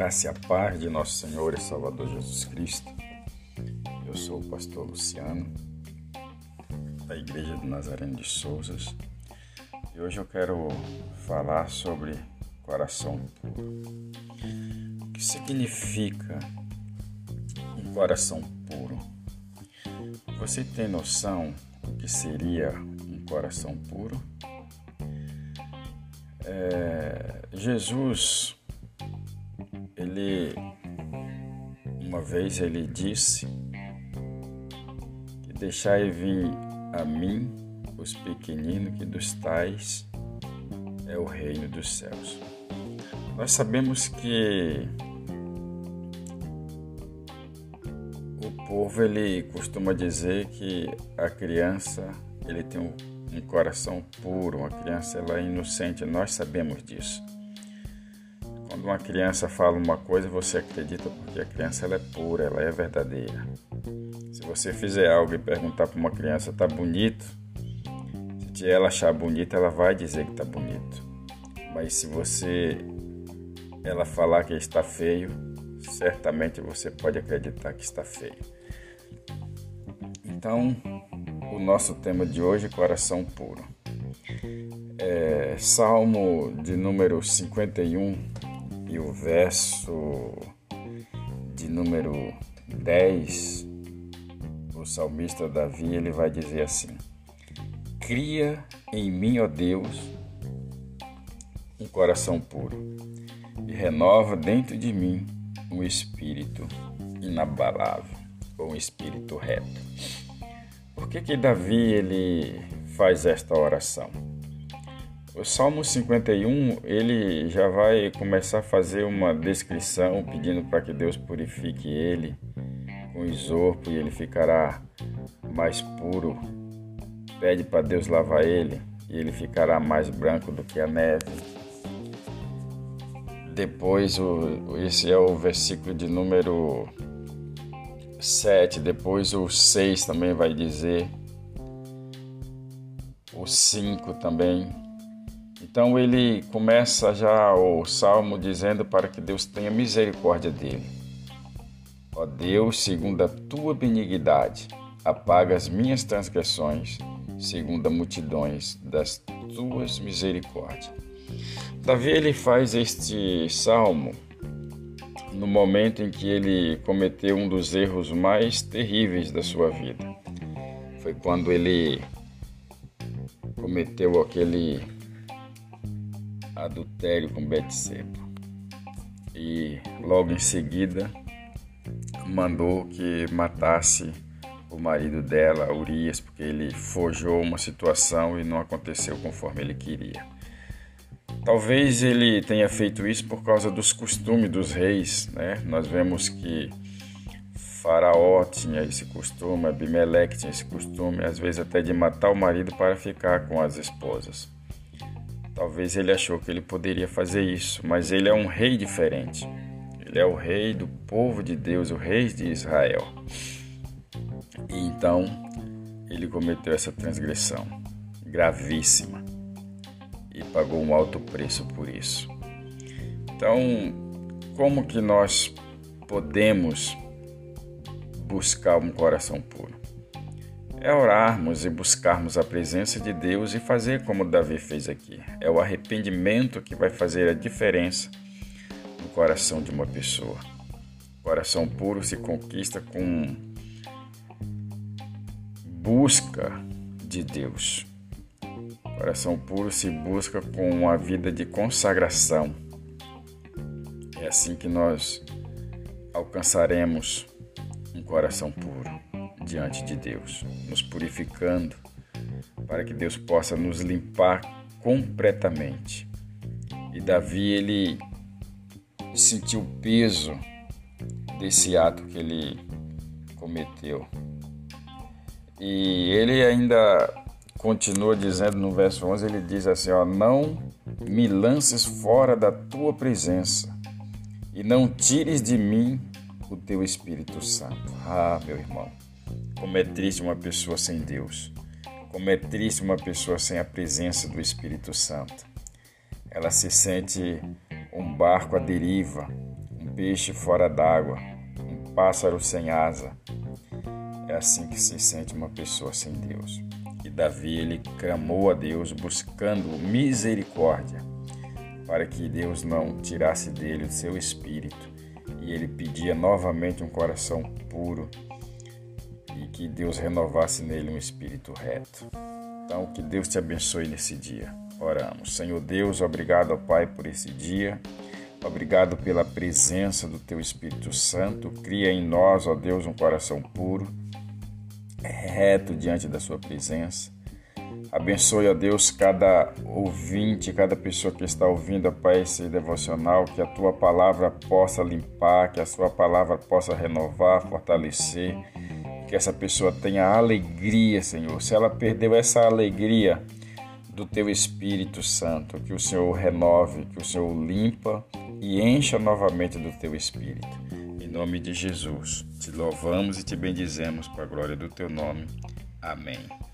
graça e a paz de nosso Senhor e Salvador Jesus Cristo. Eu sou o pastor Luciano, da Igreja de Nazareno de Souzas, e hoje eu quero falar sobre coração puro. O que significa um coração puro? Você tem noção do que seria um coração puro? É, Jesus ele uma vez ele disse que deixai vir a mim os pequeninos que dos tais é o reino dos céus. Nós sabemos que o povo ele costuma dizer que a criança ele tem um, um coração puro, uma criança ela é inocente. Nós sabemos disso. Quando uma criança fala uma coisa, você acredita porque a criança é pura, ela é verdadeira. Se você fizer algo e perguntar para uma criança, tá bonito? Se ela achar bonito, ela vai dizer que tá bonito. Mas se você ela falar que está feio, certamente você pode acreditar que está feio. Então, o nosso tema de hoje é coração puro. É, Salmo de número 51 e o verso de número 10, o salmista Davi, ele vai dizer assim: Cria em mim, ó Deus, um coração puro e renova dentro de mim um espírito inabalável, ou um espírito reto. Por que que Davi ele faz esta oração? O Salmo 51, ele já vai começar a fazer uma descrição pedindo para que Deus purifique ele com isopo e ele ficará mais puro. Pede para Deus lavar ele e ele ficará mais branco do que a neve. Depois, esse é o versículo de número 7. Depois, o 6 também vai dizer. O 5 também então ele começa já o salmo dizendo para que Deus tenha misericórdia dele. Ó Deus, segundo a tua benignidade, apaga as minhas transgressões, segundo a multidões das tuas misericórdias. Davi ele faz este salmo no momento em que ele cometeu um dos erros mais terríveis da sua vida. Foi quando ele cometeu aquele adultério com Betseba. E logo em seguida mandou que matasse o marido dela, Urias, porque ele forjou uma situação e não aconteceu conforme ele queria. Talvez ele tenha feito isso por causa dos costumes dos reis, né? Nós vemos que Faraó tinha esse costume, Abimeleque tinha esse costume, às vezes até de matar o marido para ficar com as esposas. Talvez ele achou que ele poderia fazer isso, mas ele é um rei diferente. Ele é o rei do povo de Deus, o rei de Israel. E então ele cometeu essa transgressão gravíssima e pagou um alto preço por isso. Então, como que nós podemos buscar um coração puro? É orarmos e buscarmos a presença de Deus e fazer como Davi fez aqui. É o arrependimento que vai fazer a diferença no coração de uma pessoa. O coração puro se conquista com busca de Deus. O coração puro se busca com uma vida de consagração. É assim que nós alcançaremos um coração puro diante de Deus, nos purificando, para que Deus possa nos limpar completamente. E Davi ele sentiu o peso desse ato que ele cometeu. E ele ainda continua dizendo no verso 11, ele diz assim, ó, não me lances fora da tua presença e não tires de mim o teu Espírito Santo. Ah, meu irmão, como é triste uma pessoa sem Deus. Como é triste uma pessoa sem a presença do Espírito Santo. Ela se sente um barco à deriva, um peixe fora d'água, um pássaro sem asa. É assim que se sente uma pessoa sem Deus. E Davi ele clamou a Deus buscando misericórdia, para que Deus não tirasse dele o seu espírito. E ele pedia novamente um coração puro que Deus renovasse nele um espírito reto. Então, que Deus te abençoe nesse dia. Oramos. Senhor Deus, obrigado, Pai, por esse dia. Obrigado pela presença do Teu Espírito Santo. Cria em nós, ó Deus, um coração puro, reto diante da Sua presença. Abençoe, ó Deus, cada ouvinte, cada pessoa que está ouvindo, ó Pai, esse devocional, que a Tua palavra possa limpar, que a Sua palavra possa renovar, fortalecer, que essa pessoa tenha alegria, Senhor. Se ela perdeu essa alegria do Teu Espírito Santo, que o Senhor renove, que o Senhor limpa e encha novamente do teu espírito. Em nome de Jesus, te louvamos e te bendizemos para a glória do teu nome. Amém.